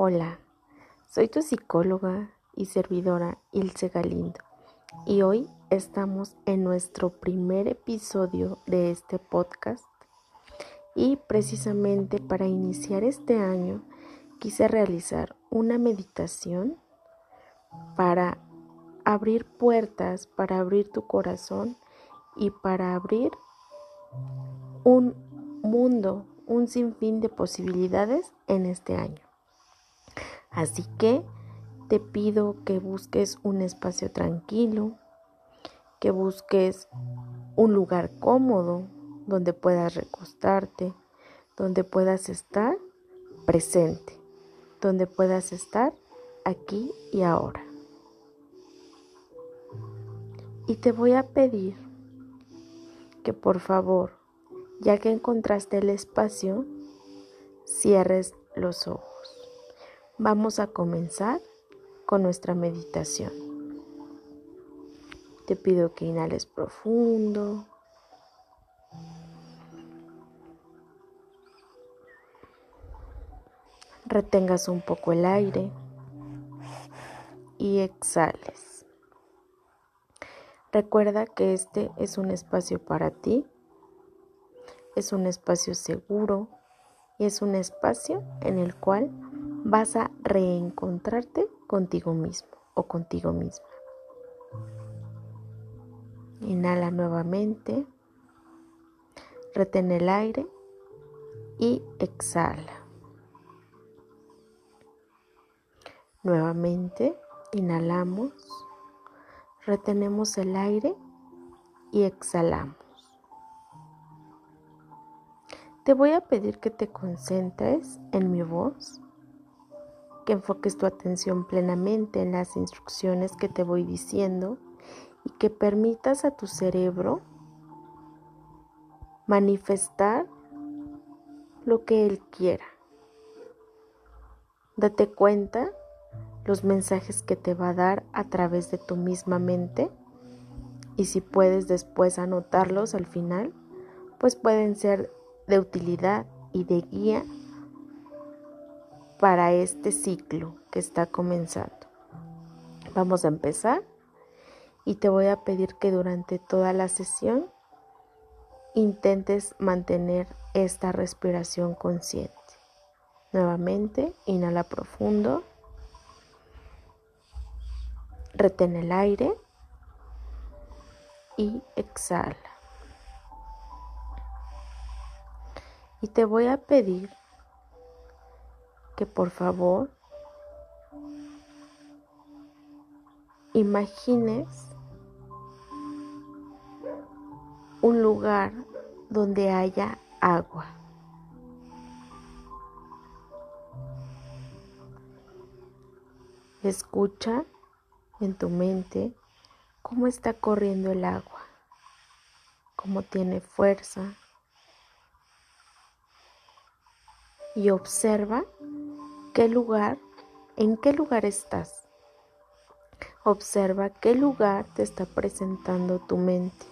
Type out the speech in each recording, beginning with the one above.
Hola, soy tu psicóloga y servidora Ilse Galindo y hoy estamos en nuestro primer episodio de este podcast y precisamente para iniciar este año quise realizar una meditación para abrir puertas, para abrir tu corazón y para abrir un mundo, un sinfín de posibilidades en este año. Así que te pido que busques un espacio tranquilo, que busques un lugar cómodo donde puedas recostarte, donde puedas estar presente, donde puedas estar aquí y ahora. Y te voy a pedir que por favor, ya que encontraste el espacio, cierres los ojos. Vamos a comenzar con nuestra meditación. Te pido que inhales profundo. Retengas un poco el aire y exhales. Recuerda que este es un espacio para ti, es un espacio seguro y es un espacio en el cual vas a reencontrarte contigo mismo o contigo misma. Inhala nuevamente, retén el aire y exhala. Nuevamente, inhalamos, retenemos el aire y exhalamos. Te voy a pedir que te concentres en mi voz que enfoques tu atención plenamente en las instrucciones que te voy diciendo y que permitas a tu cerebro manifestar lo que él quiera. Date cuenta los mensajes que te va a dar a través de tu misma mente y si puedes después anotarlos al final, pues pueden ser de utilidad y de guía para este ciclo que está comenzando. Vamos a empezar y te voy a pedir que durante toda la sesión intentes mantener esta respiración consciente. Nuevamente, inhala profundo, retén el aire y exhala. Y te voy a pedir que por favor imagines un lugar donde haya agua. Escucha en tu mente cómo está corriendo el agua, cómo tiene fuerza y observa qué lugar, en qué lugar estás. Observa qué lugar te está presentando tu mente.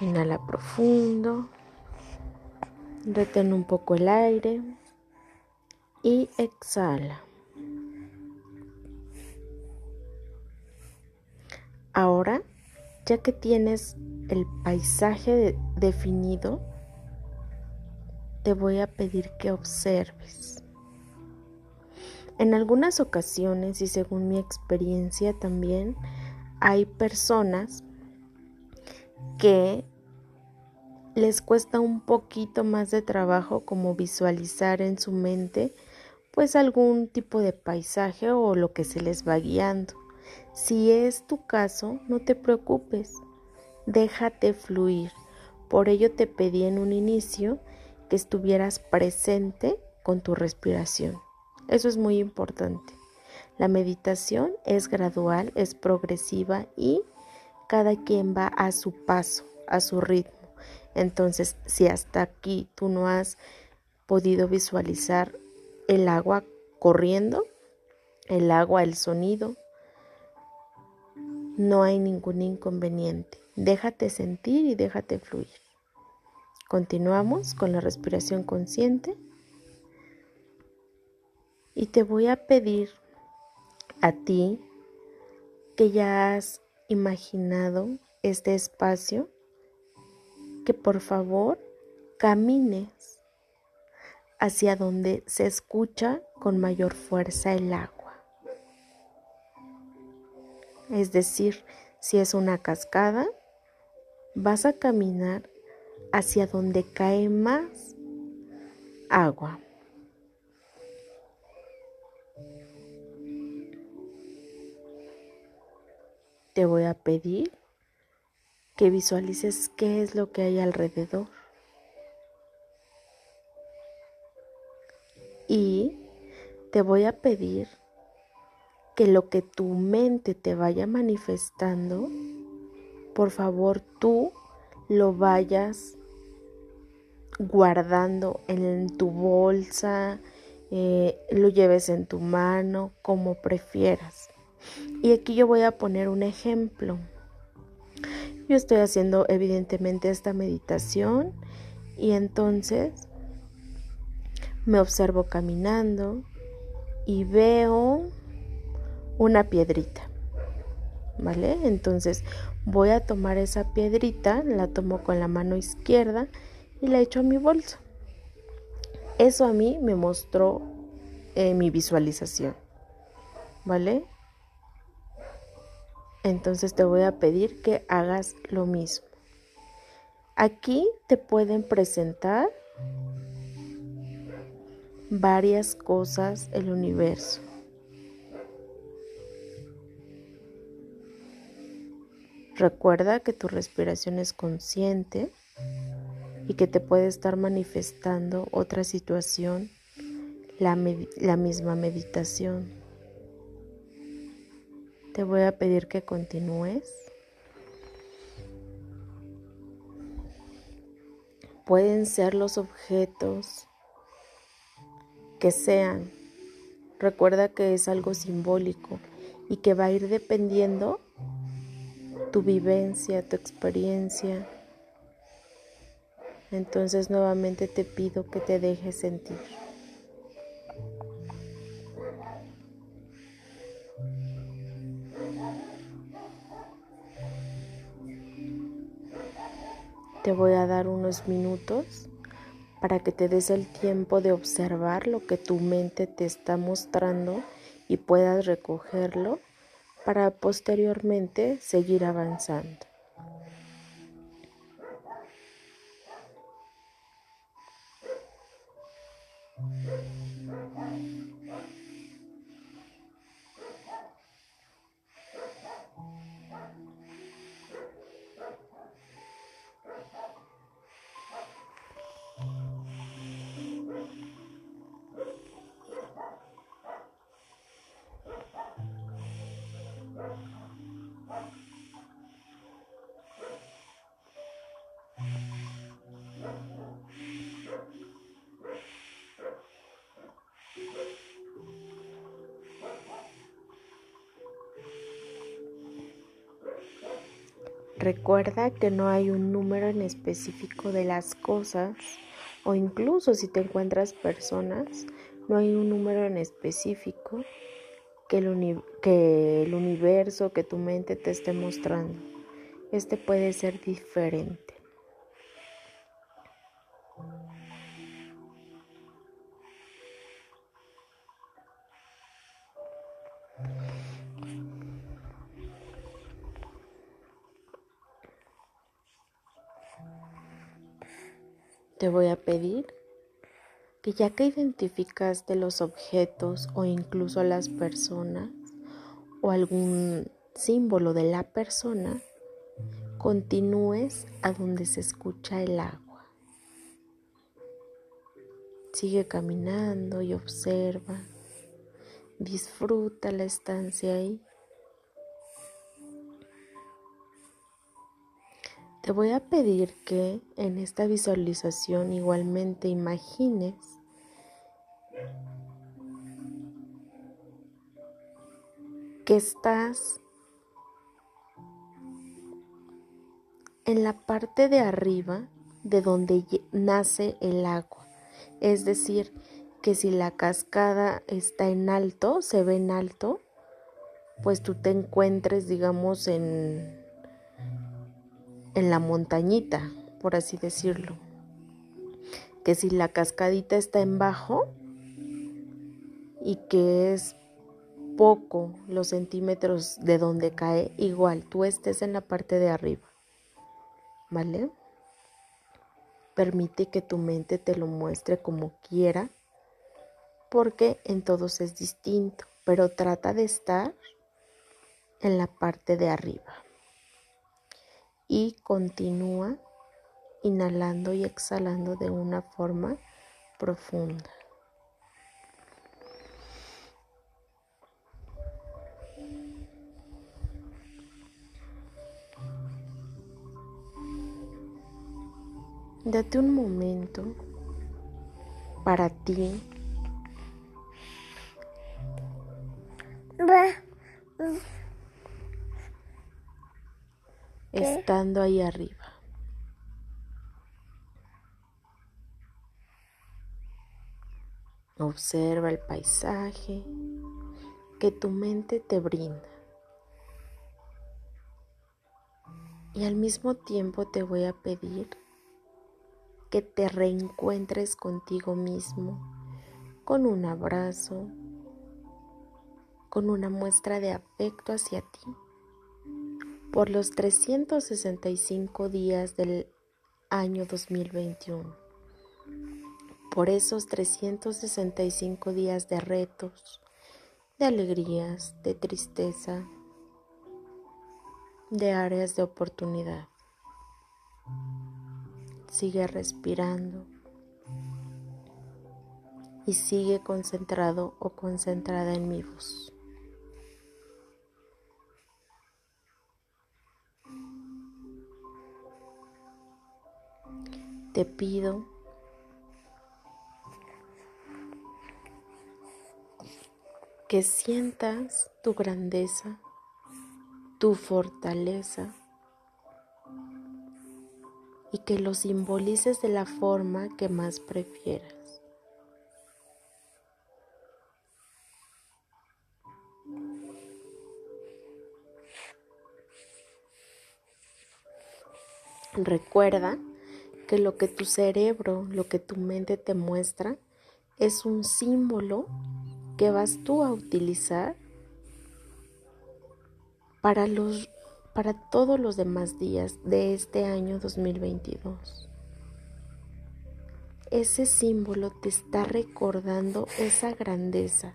Inhala profundo, retén un poco el aire y exhala. Ahora, ya que tienes el paisaje definido, te voy a pedir que observes. En algunas ocasiones y según mi experiencia también hay personas que les cuesta un poquito más de trabajo como visualizar en su mente pues algún tipo de paisaje o lo que se les va guiando. Si es tu caso, no te preocupes, déjate fluir. Por ello te pedí en un inicio que estuvieras presente con tu respiración. Eso es muy importante. La meditación es gradual, es progresiva y cada quien va a su paso, a su ritmo. Entonces, si hasta aquí tú no has podido visualizar el agua corriendo, el agua, el sonido, no hay ningún inconveniente. Déjate sentir y déjate fluir. Continuamos con la respiración consciente. Y te voy a pedir a ti que ya has imaginado este espacio, que por favor camines hacia donde se escucha con mayor fuerza el agua. Es decir, si es una cascada, vas a caminar hacia donde cae más agua. Te voy a pedir que visualices qué es lo que hay alrededor. Y te voy a pedir que lo que tu mente te vaya manifestando, por favor tú lo vayas guardando en tu bolsa, eh, lo lleves en tu mano, como prefieras. Y aquí yo voy a poner un ejemplo. Yo estoy haciendo evidentemente esta meditación y entonces me observo caminando y veo una piedrita. ¿Vale? Entonces voy a tomar esa piedrita, la tomo con la mano izquierda y la echo a mi bolsa. Eso a mí me mostró eh, mi visualización. ¿Vale? Entonces te voy a pedir que hagas lo mismo. Aquí te pueden presentar varias cosas el universo. Recuerda que tu respiración es consciente y que te puede estar manifestando otra situación, la, la misma meditación. Te voy a pedir que continúes. Pueden ser los objetos que sean. Recuerda que es algo simbólico y que va a ir dependiendo tu vivencia, tu experiencia. Entonces nuevamente te pido que te dejes sentir. Te voy a dar unos minutos para que te des el tiempo de observar lo que tu mente te está mostrando y puedas recogerlo para posteriormente seguir avanzando. Recuerda que no hay un número en específico de las cosas o incluso si te encuentras personas, no hay un número en específico que el, que el universo, que tu mente te esté mostrando. Este puede ser diferente. Te voy a pedir que ya que identificaste los objetos o incluso las personas o algún símbolo de la persona, continúes a donde se escucha el agua. Sigue caminando y observa. Disfruta la estancia ahí. Te voy a pedir que en esta visualización igualmente imagines que estás en la parte de arriba de donde nace el agua. Es decir, que si la cascada está en alto, se ve en alto, pues tú te encuentres, digamos, en, en la montañita, por así decirlo. Que si la cascadita está en bajo y que es poco los centímetros de donde cae, igual tú estés en la parte de arriba. ¿Vale? Permite que tu mente te lo muestre como quiera, porque en todos es distinto, pero trata de estar en la parte de arriba. Y continúa inhalando y exhalando de una forma profunda. Date un momento para ti. Estando ahí arriba. Observa el paisaje que tu mente te brinda. Y al mismo tiempo te voy a pedir que te reencuentres contigo mismo con un abrazo, con una muestra de afecto hacia ti por los 365 días del año 2021, por esos 365 días de retos, de alegrías, de tristeza, de áreas de oportunidad. Sigue respirando y sigue concentrado o concentrada en mi voz. Te pido que sientas tu grandeza, tu fortaleza y que lo simbolices de la forma que más prefieras. Recuerda lo que tu cerebro, lo que tu mente te muestra, es un símbolo que vas tú a utilizar para los para todos los demás días de este año 2022. Ese símbolo te está recordando esa grandeza,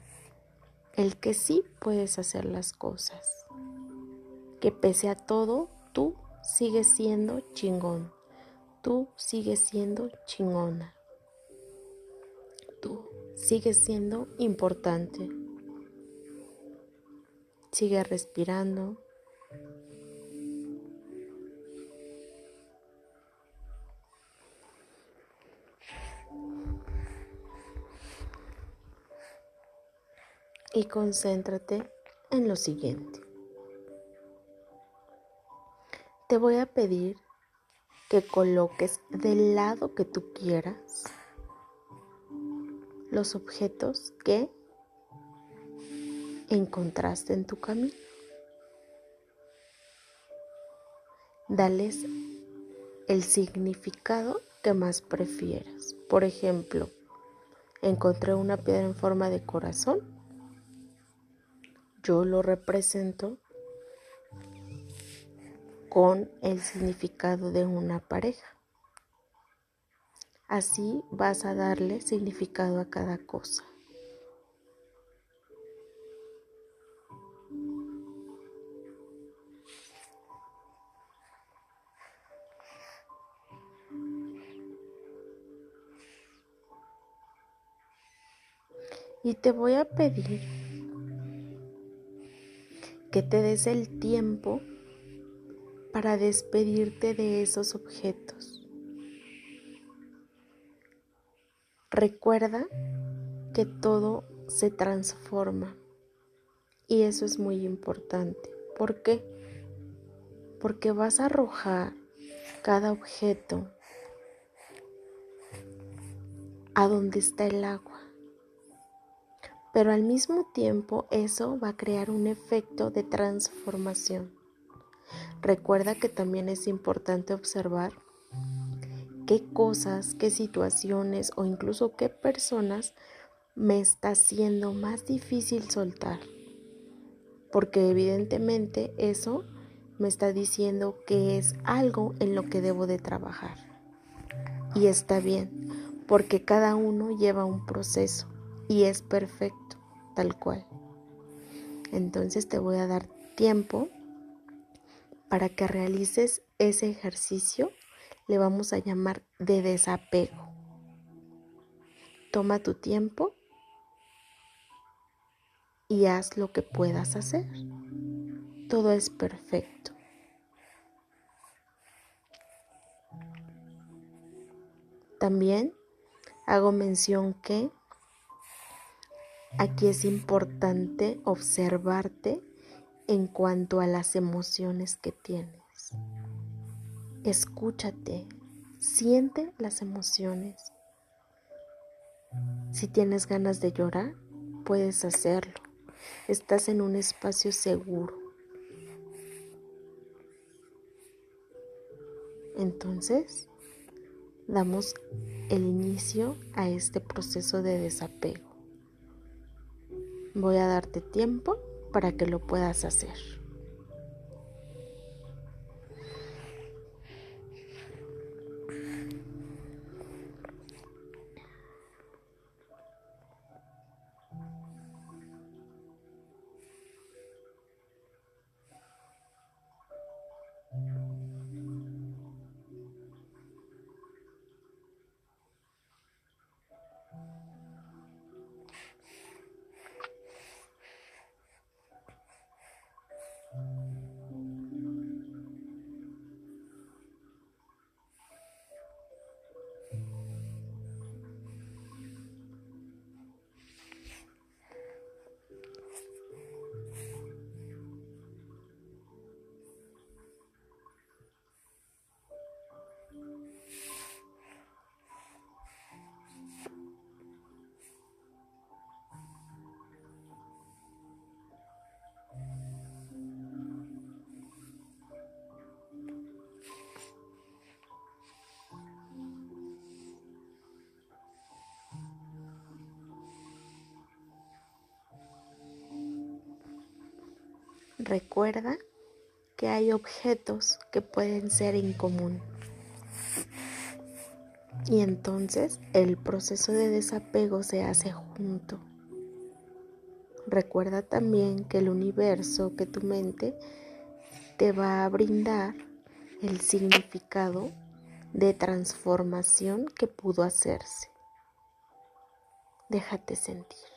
el que sí puedes hacer las cosas, que pese a todo, tú sigues siendo chingón, tú sigues siendo chingona, tú sigues siendo importante. Sigue respirando. y concéntrate en lo siguiente. Te voy a pedir que coloques del lado que tú quieras los objetos que encontraste en tu camino. Dales el significado que más prefieras. Por ejemplo, encontré una piedra en forma de corazón yo lo represento con el significado de una pareja. Así vas a darle significado a cada cosa. Y te voy a pedir que te des el tiempo para despedirte de esos objetos. Recuerda que todo se transforma y eso es muy importante. ¿Por qué? Porque vas a arrojar cada objeto a donde está el agua Pero al mismo tiempo eso va a crear un efecto de transformación. Recuerda que también es importante observar qué cosas, qué situaciones o incluso qué personas me está haciendo más difícil soltar. Porque evidentemente eso me está diciendo que es algo en lo que debo de trabajar. Y está bien, porque cada uno lleva un proceso y es perfecto, tal cual. Entonces te voy a dar tiempo para que realices ese ejercicio, le vamos a llamar de desapego. Toma tu tiempo y haz lo que puedas hacer. Todo es perfecto. También hago mención que aquí es importante observarte en cuanto a las emociones que tienes. Escúchate, siente las emociones. Si tienes ganas de llorar, puedes hacerlo. Estás en un espacio seguro. Entonces, damos el inicio a este proceso de desapego. Voy a darte tiempo para que lo puedas hacer. Recuerda que hay objetos que pueden ser en común. Y entonces el proceso de desapego se hace junto. Recuerda también que el universo, que tu mente te va a brindar el significado de transformación que pudo hacerse. Déjate sentir.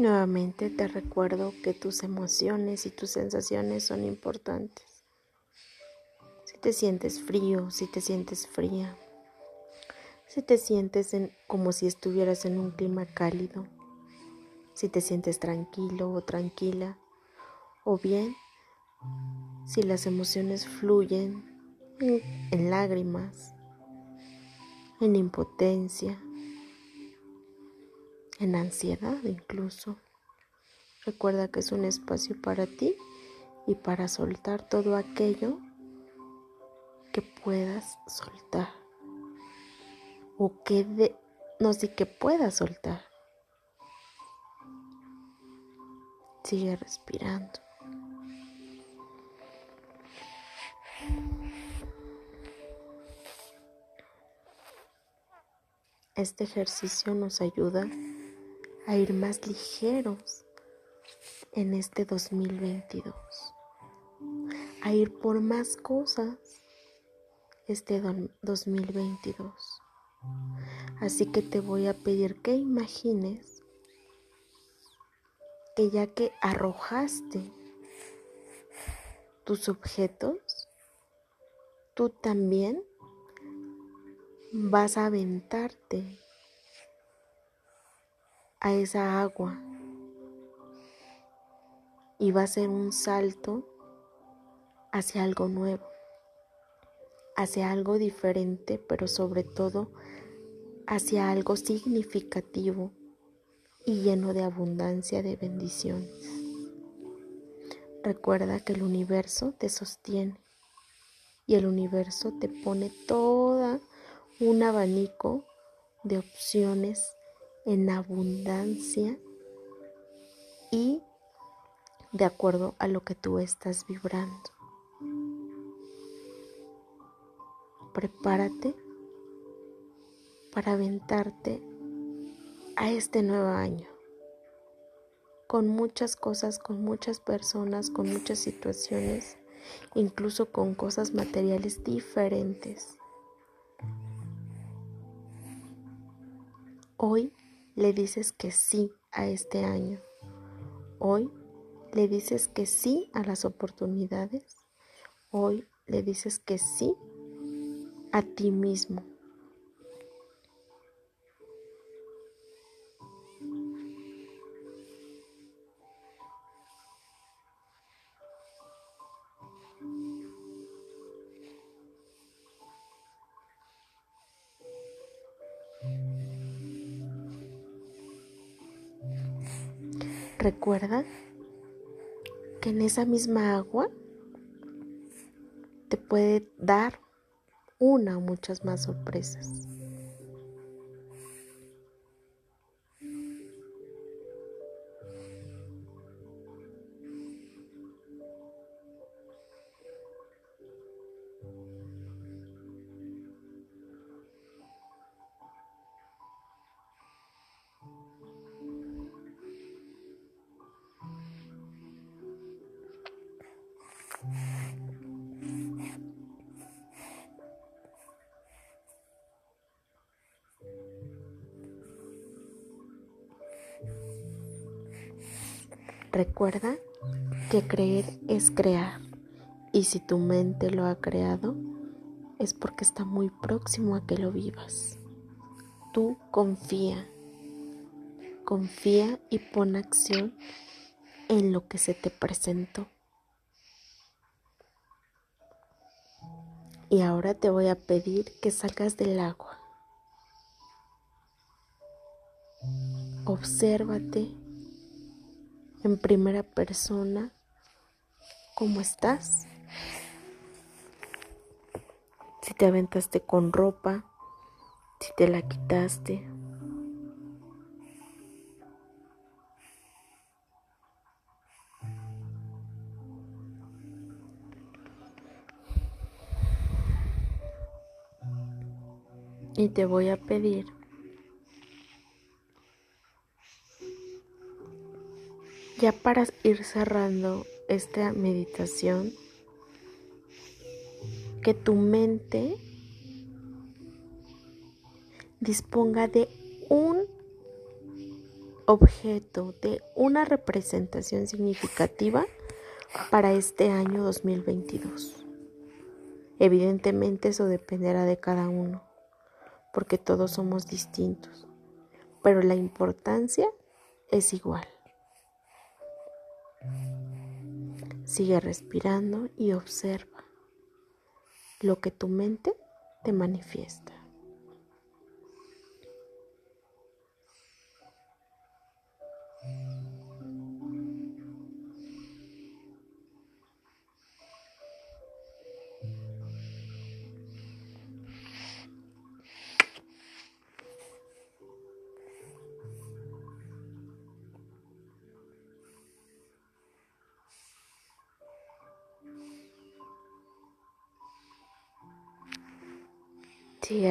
Nuevamente te recuerdo que tus emociones y tus sensaciones son importantes. Si te sientes frío, si te sientes fría, si te sientes como si estuvieras en un clima cálido, si te sientes tranquilo o tranquila, o bien si las emociones fluyen en lágrimas, en impotencia, en ansiedad incluso. Recuerda que es un espacio para ti y para soltar todo aquello que puedas soltar o que de, no sé que puedas soltar. Sigue respirando. Este ejercicio nos ayuda a ir más ligeros en este 2022, a ir por más cosas este 2022. Así que te voy a pedir que imagines que ya que arrojaste tus objetos, tú también vas a aventarte a esa agua y va a ser un salto hacia algo nuevo, hacia algo diferente, pero sobre todo hacia algo significativo y lleno de abundancia de bendiciones. Recuerda que el universo te sostiene y el universo te pone toda un abanico de opciones en abundancia y de acuerdo a lo que tú estás vibrando. Prepárate para aventarte a este nuevo año con muchas cosas, con muchas personas, con muchas situaciones, incluso con cosas materiales diferentes. Hoy le dices que sí a este año. Hoy le dices que sí a las oportunidades. Hoy le dices que sí a ti mismo. Recuerda que en esa misma agua te puede dar una o muchas más sorpresas. Recuerda que creer es crear y si tu mente lo ha creado es porque está muy próximo a que lo vivas. Tú confía, confía y pon acción en lo que se te presentó. Y ahora te voy a pedir que salgas del agua. Obsérvate en primera persona cómo estás. Si te aventaste con ropa, si te la quitaste. Y te voy a pedir Ya para ir cerrando esta meditación, que tu mente disponga de un objeto, de una representación significativa para este año 2022. Evidentemente eso dependerá de cada uno, porque todos somos distintos, pero la importancia es igual. Sigue respirando y observa lo que tu mente te manifiesta.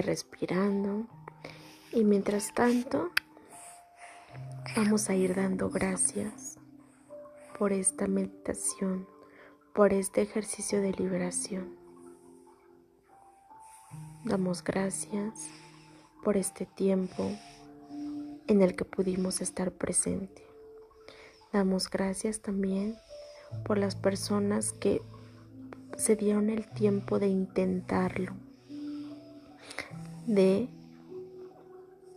Respirando y mientras tanto vamos a ir dando gracias por esta meditación, por este ejercicio de liberación. Damos gracias por este tiempo en el que pudimos estar presente. Damos gracias también por las personas que se dieron el tiempo de intentarlo, de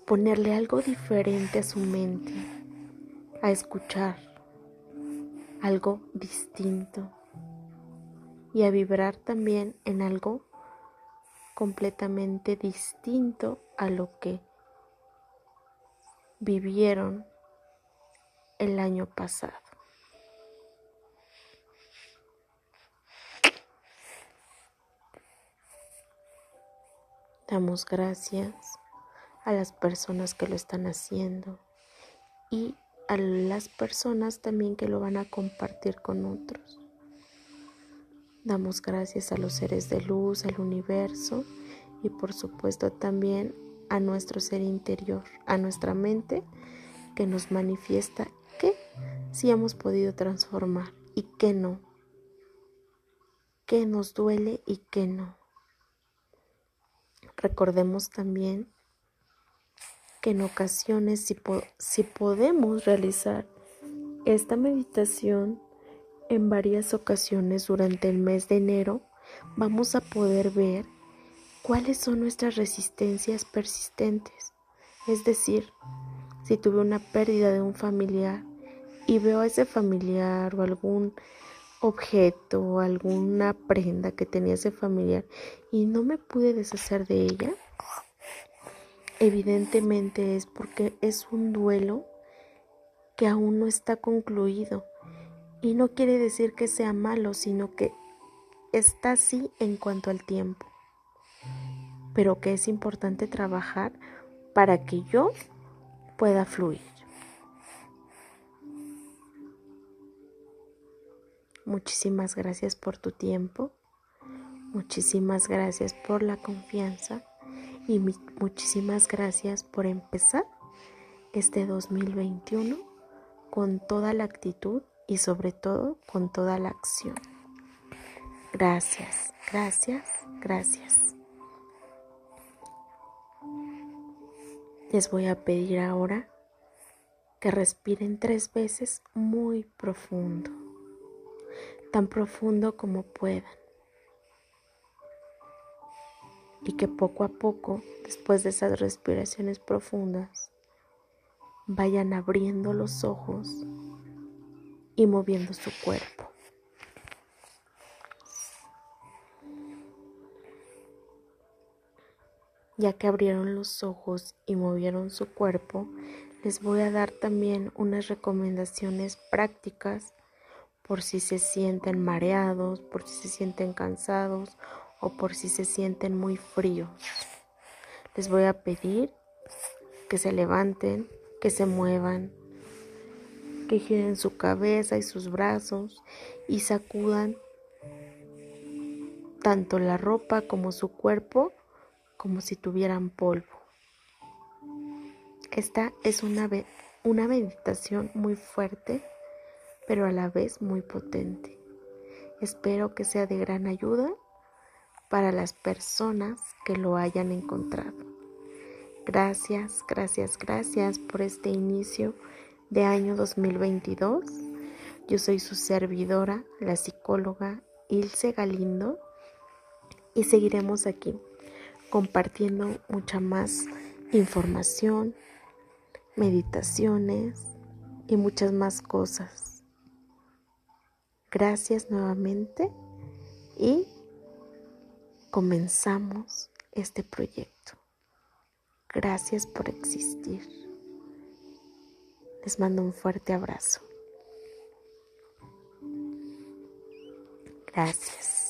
ponerle algo diferente a su mente, a escuchar algo distinto y a vibrar también en algo completamente distinto a lo que vivieron el año pasado. Damos gracias a las personas que lo están haciendo y a las personas también que lo van a compartir con otros. Damos gracias a los seres de luz, al universo y por supuesto también a nuestro ser interior, a nuestra mente que nos manifiesta que sí hemos podido transformar y que no, que nos duele y que no. Recordemos también que en ocasiones si, si podemos realizar esta meditación en varias ocasiones durante el mes de enero, vamos a poder ver cuáles son nuestras resistencias persistentes. Es decir, si tuve una pérdida de un familiar y veo a ese familiar o algún objeto alguna prenda que tenía ese familiar y no me pude deshacer de ella, evidentemente es porque es un duelo que aún no está concluido. Y no quiere decir que sea malo, sino que está así en cuanto al tiempo. Pero que es importante trabajar para que yo pueda fluir. Muchísimas gracias por tu tiempo. Muchísimas gracias por la confianza y muchísimas gracias por empezar este 2021 con toda la actitud y sobre todo con toda la acción. Gracias, gracias, gracias. Les voy a pedir ahora que respiren tres veces muy profundo, tan profundo como puedan. y que poco a poco, después de esas respiraciones profundas, vayan abriendo los ojos y moviendo su cuerpo. Ya que abrieron los ojos y movieron su cuerpo, les voy a dar también unas recomendaciones prácticas por si se sienten mareados, por si se sienten cansados o por si se sienten muy fríos. Les voy a pedir que se levanten, que se muevan, que giren su cabeza y sus brazos y sacudan tanto la ropa como su cuerpo como si tuvieran polvo. Esta es una, una meditación muy fuerte, pero a la vez muy potente. Espero que sea de gran ayuda para las personas que lo hayan encontrado. Gracias, gracias, gracias por este inicio de año 2022. Yo soy su servidora, la psicóloga Ilse Galindo, y seguiremos aquí compartiendo mucha más información, meditaciones y muchas más cosas. Gracias nuevamente y comenzamos este proyecto. Gracias por existir. Les mando un fuerte abrazo. Gracias.